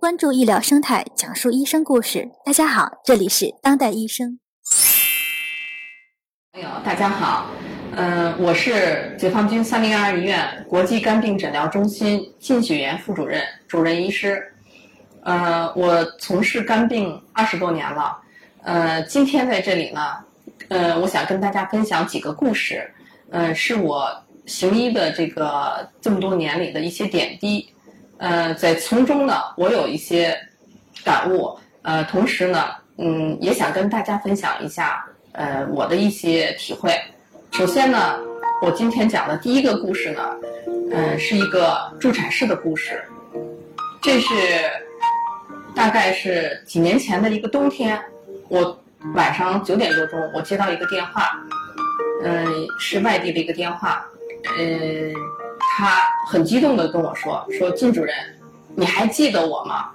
关注医疗生态，讲述医生故事。大家好，这里是当代医生。朋友，大家好，嗯，我是解放军三零二医院国际肝病诊疗中心进血员副主任、主任医师。呃，我从事肝病二十多年了。呃，今天在这里呢，呃，我想跟大家分享几个故事。呃，是我行医的这个这么多年里的一些点滴。呃，在从中呢，我有一些感悟。呃，同时呢，嗯，也想跟大家分享一下。呃，我的一些体会。首先呢，我今天讲的第一个故事呢，嗯，是一个助产士的故事。这是大概是几年前的一个冬天，我晚上九点多钟，我接到一个电话，嗯，是外地的一个电话，嗯，他很激动的跟我说：“说金主任，你还记得我吗？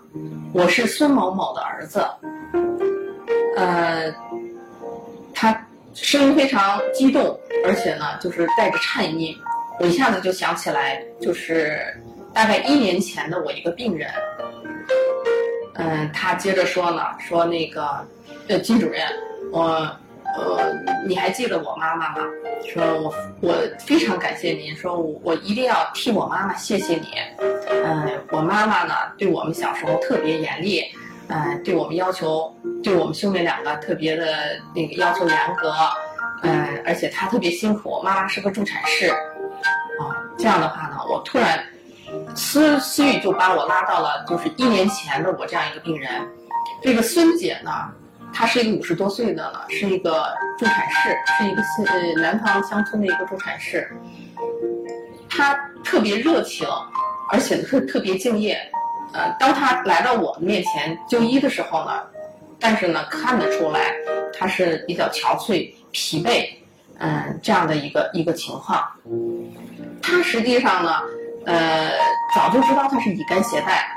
我是孙某某的儿子。”呃。他声音非常激动，而且呢，就是带着颤音。我一下子就想起来，就是大概一年前的我一个病人。嗯，他接着说呢，说那个，呃，金主任，我，呃，你还记得我妈妈吗？说我我非常感谢您，说我我一定要替我妈妈谢谢你。嗯，我妈妈呢，对我们小时候特别严厉。嗯，对我们要求，对我们兄妹两个特别的那个要求严格，嗯，而且她特别辛苦。妈妈是个助产士，啊，这样的话呢，我突然思思域就把我拉到了就是一年前的我这样一个病人。这个孙姐呢，他是一个五十多岁的了，是一个助产士，是一个是呃南方乡村的一个助产士。他特别热情，而且特特别敬业。呃，当他来到我们面前就医的时候呢，但是呢，看得出来他是比较憔悴、疲惫，嗯，这样的一个一个情况。他实际上呢，呃，早就知道他是乙肝携带，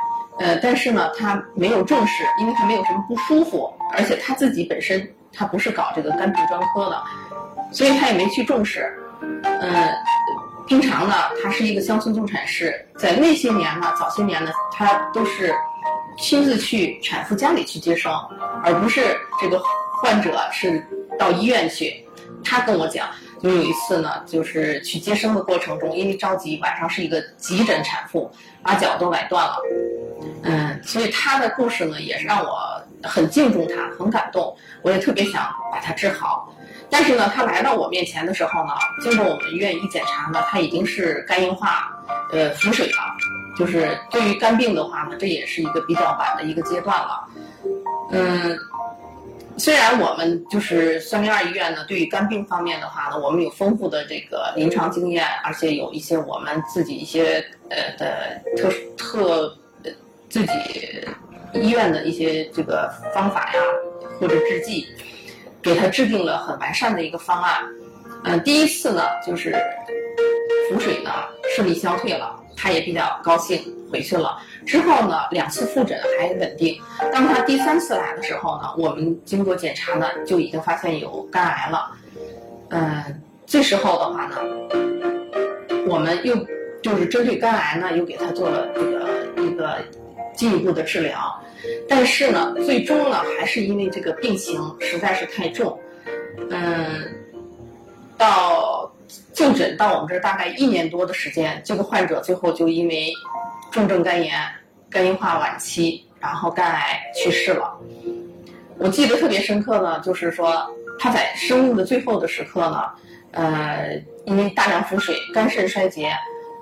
呃，但是呢，他没有重视，因为他没有什么不舒服，而且他自己本身他不是搞这个肝病专科的，所以他也没去重视，嗯。平常呢，他是一个乡村助产师，在那些年呢，早些年呢，他都是亲自去产妇家里去接生，而不是这个患者是到医院去。他跟我讲，就有一次呢，就是去接生的过程中，因为着急，晚上是一个急诊产妇，把脚都崴断了。所以他的故事呢，也是让我很敬重他，很感动，我也特别想把他治好。但是呢，他来到我面前的时候呢，经过我们医院一检查呢，他已经是肝硬化，呃，腹水了。就是对于肝病的话呢，这也是一个比较晚的一个阶段了。嗯，虽然我们就是三零二医院呢，对于肝病方面的话呢，我们有丰富的这个临床经验，而且有一些我们自己一些呃的特特自己医院的一些这个方法呀，或者制剂。给他制定了很完善的一个方案，嗯，第一次呢就是腹水呢顺利消退了，他也比较高兴回去了。之后呢两次复诊还稳定，当他第三次来的时候呢，我们经过检查呢就已经发现有肝癌了，嗯，这时候的话呢，我们又就是针对肝癌呢又给他做了这个一个进一步的治疗。但是呢，最终呢，还是因为这个病情实在是太重，嗯，到就诊到我们这儿大概一年多的时间，这个患者最后就因为重症肝炎、肝硬化晚期，然后肝癌去世了。我记得特别深刻呢，就是说他在生命的最后的时刻呢，呃，因为大量腹水、肝肾衰竭，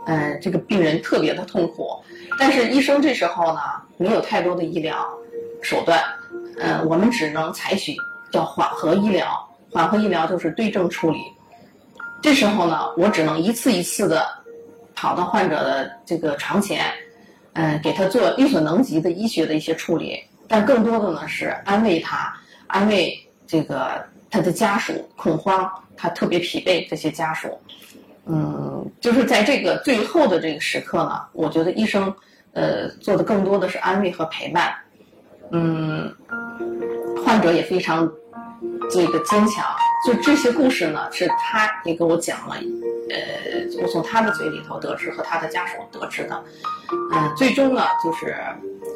嗯，这个病人特别的痛苦。但是医生这时候呢，没有太多的医疗手段，嗯，我们只能采取叫缓和医疗。缓和医疗就是对症处理。这时候呢，我只能一次一次的跑到患者的这个床前，嗯，给他做力所能及的医学的一些处理。但更多的呢是安慰他，安慰这个他的家属恐慌，他特别疲惫这些家属。嗯，就是在这个最后的这个时刻呢，我觉得医生，呃，做的更多的是安慰和陪伴。嗯，患者也非常这个坚强。就这些故事呢，是他也给我讲了，呃，我从他的嘴里头得知和他的家属得知的。嗯，最终呢，就是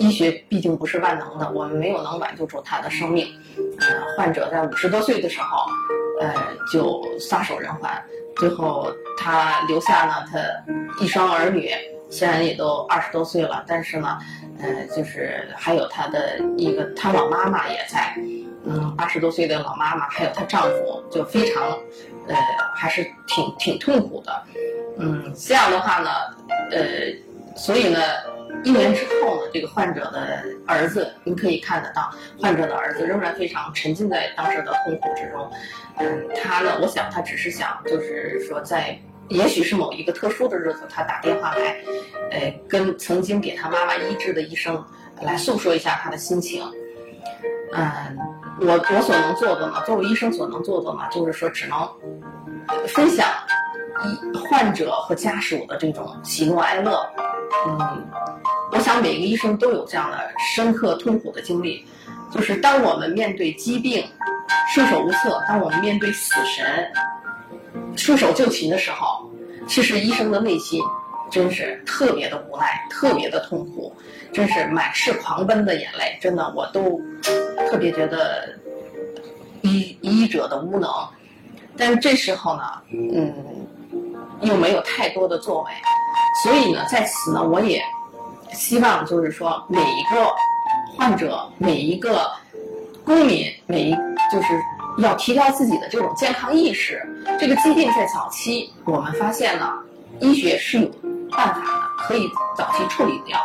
医学毕竟不是万能的，我们没有能挽救住他的生命。呃，患者在五十多岁的时候，呃，就撒手人寰。最后他留下了，他一双儿女，虽然也都二十多岁了，但是呢，呃，就是还有他的一个他老妈妈也在。嗯，八十多岁的老妈妈，还有她丈夫，就非常，呃，还是挺挺痛苦的。嗯，这样的话呢，呃，所以呢，一年之后呢，这个患者的儿子，您可以看得到，患者的儿子仍然非常沉浸在当时的痛苦之中。嗯，他呢，我想他只是想，就是说，在也许是某一个特殊的日子，他打电话来，呃，跟曾经给他妈妈医治的医生来诉说一下他的心情。嗯。我我所能做的呢，作为医生所能做的呢，就是说只能分享医患者和家属的这种喜怒哀乐。嗯，我想每个医生都有这样的深刻痛苦的经历，就是当我们面对疾病束手无策，当我们面对死神束手就擒的时候，其实医生的内心真是特别的无奈，特别的痛苦，真是满是狂奔的眼泪。真的，我都。特别觉得医医者的无能，但是这时候呢，嗯，又没有太多的作为，所以呢，在此呢，我也希望就是说，每一个患者，每一个公民，每一就是要提高自己的这种健康意识。这个疾病在早期，我们发现呢，医学是有办法的，可以早期处理掉。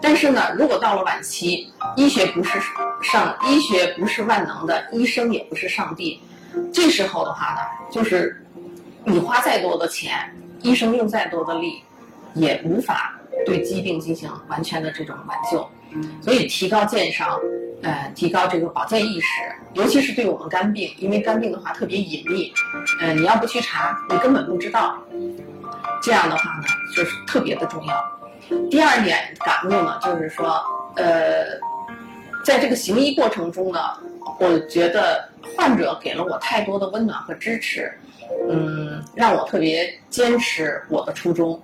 但是呢，如果到了晚期，医学不是上，医学不是万能的，医生也不是上帝。这时候的话呢，就是你花再多的钱，医生用再多的力，也无法对疾病进行完全的这种挽救。所以，提高健康，呃，提高这个保健意识，尤其是对我们肝病，因为肝病的话特别隐秘，呃，你要不去查，你根本不知道。这样的话呢，就是特别的重要。第二点感悟呢，就是说，呃，在这个行医过程中呢，我觉得患者给了我太多的温暖和支持，嗯，让我特别坚持我的初衷，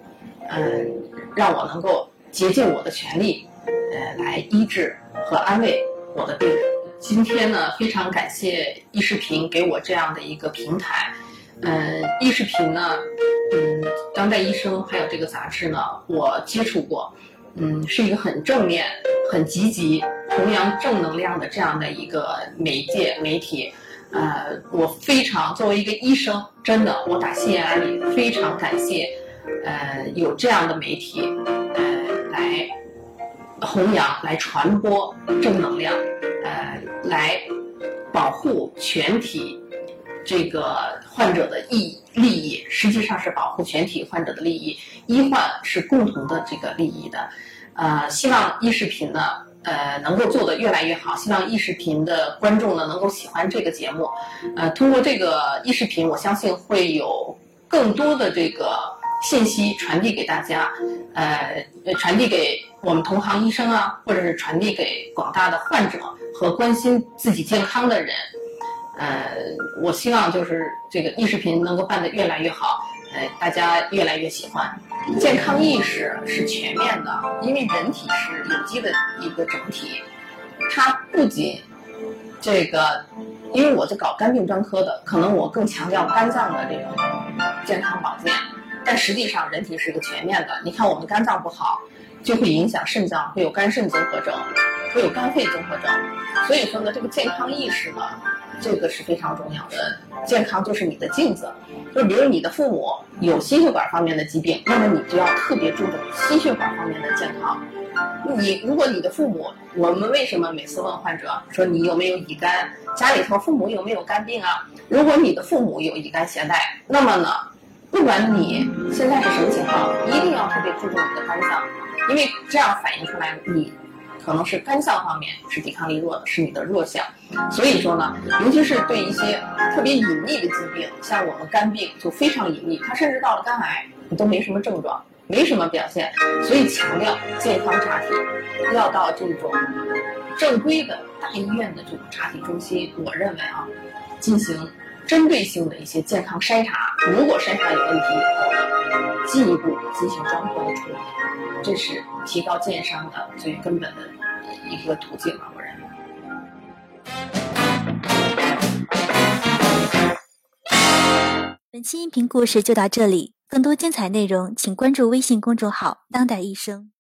嗯，让我能够竭尽我的全力，呃，来医治和安慰我的病人。今天呢，非常感谢易视频给我这样的一个平台。嗯，易视频呢，嗯，当代医生还有这个杂志呢，我接触过，嗯，是一个很正面、很积极、弘扬正能量的这样的一个媒介媒体。呃，我非常作为一个医生，真的，我打心眼里非常感谢，呃，有这样的媒体，呃，来弘扬、来传播正能量，呃，来保护全体。这个患者的益利益实际上是保护全体患者的利益，医患是共同的这个利益的，呃，希望易视频呢，呃，能够做得越来越好，希望易视频的观众呢能够喜欢这个节目，呃，通过这个易视频，我相信会有更多的这个信息传递给大家，呃，传递给我们同行医生啊，或者是传递给广大的患者和关心自己健康的人。呃，我希望就是这个易视频能够办得越来越好，呃，大家越来越喜欢。健康意识是全面的，因为人体是有机的一个整体，它不仅这个，因为我是搞肝病专科的，可能我更强调肝脏的这种健康保健，但实际上人体是一个全面的。你看我们肝脏不好，就会影响肾脏，会有肝肾综合症，会有肝肺综合症。所以说呢，这个健康意识呢。这个是非常重要的，健康就是你的镜子。就比如你的父母有心血管方面的疾病，那么你就要特别注重心血管方面的健康。你如果你的父母，我们为什么每次问患者说你有没有乙肝？家里头父母有没有肝病啊？如果你的父母有乙肝携带，那么呢，不管你现在是什么情况，一定要特别注重你的肝脏，因为这样反映出来你。可能是肝脏方面是抵抗力弱的，是你的弱项。所以说呢，尤其是对一些特别隐秘的疾病，像我们肝病就非常隐秘，它甚至到了肝癌，你都没什么症状，没什么表现。所以强调健康查体，要到这种正规的大医院的这种查体中心，我认为啊，进行针对性的一些健康筛查。如果筛查有问题以后，进一步进行专科的处理，这是提高建商的最根本的一个途径啊！我认为。本期音频故事就到这里，更多精彩内容请关注微信公众号“当代医生”。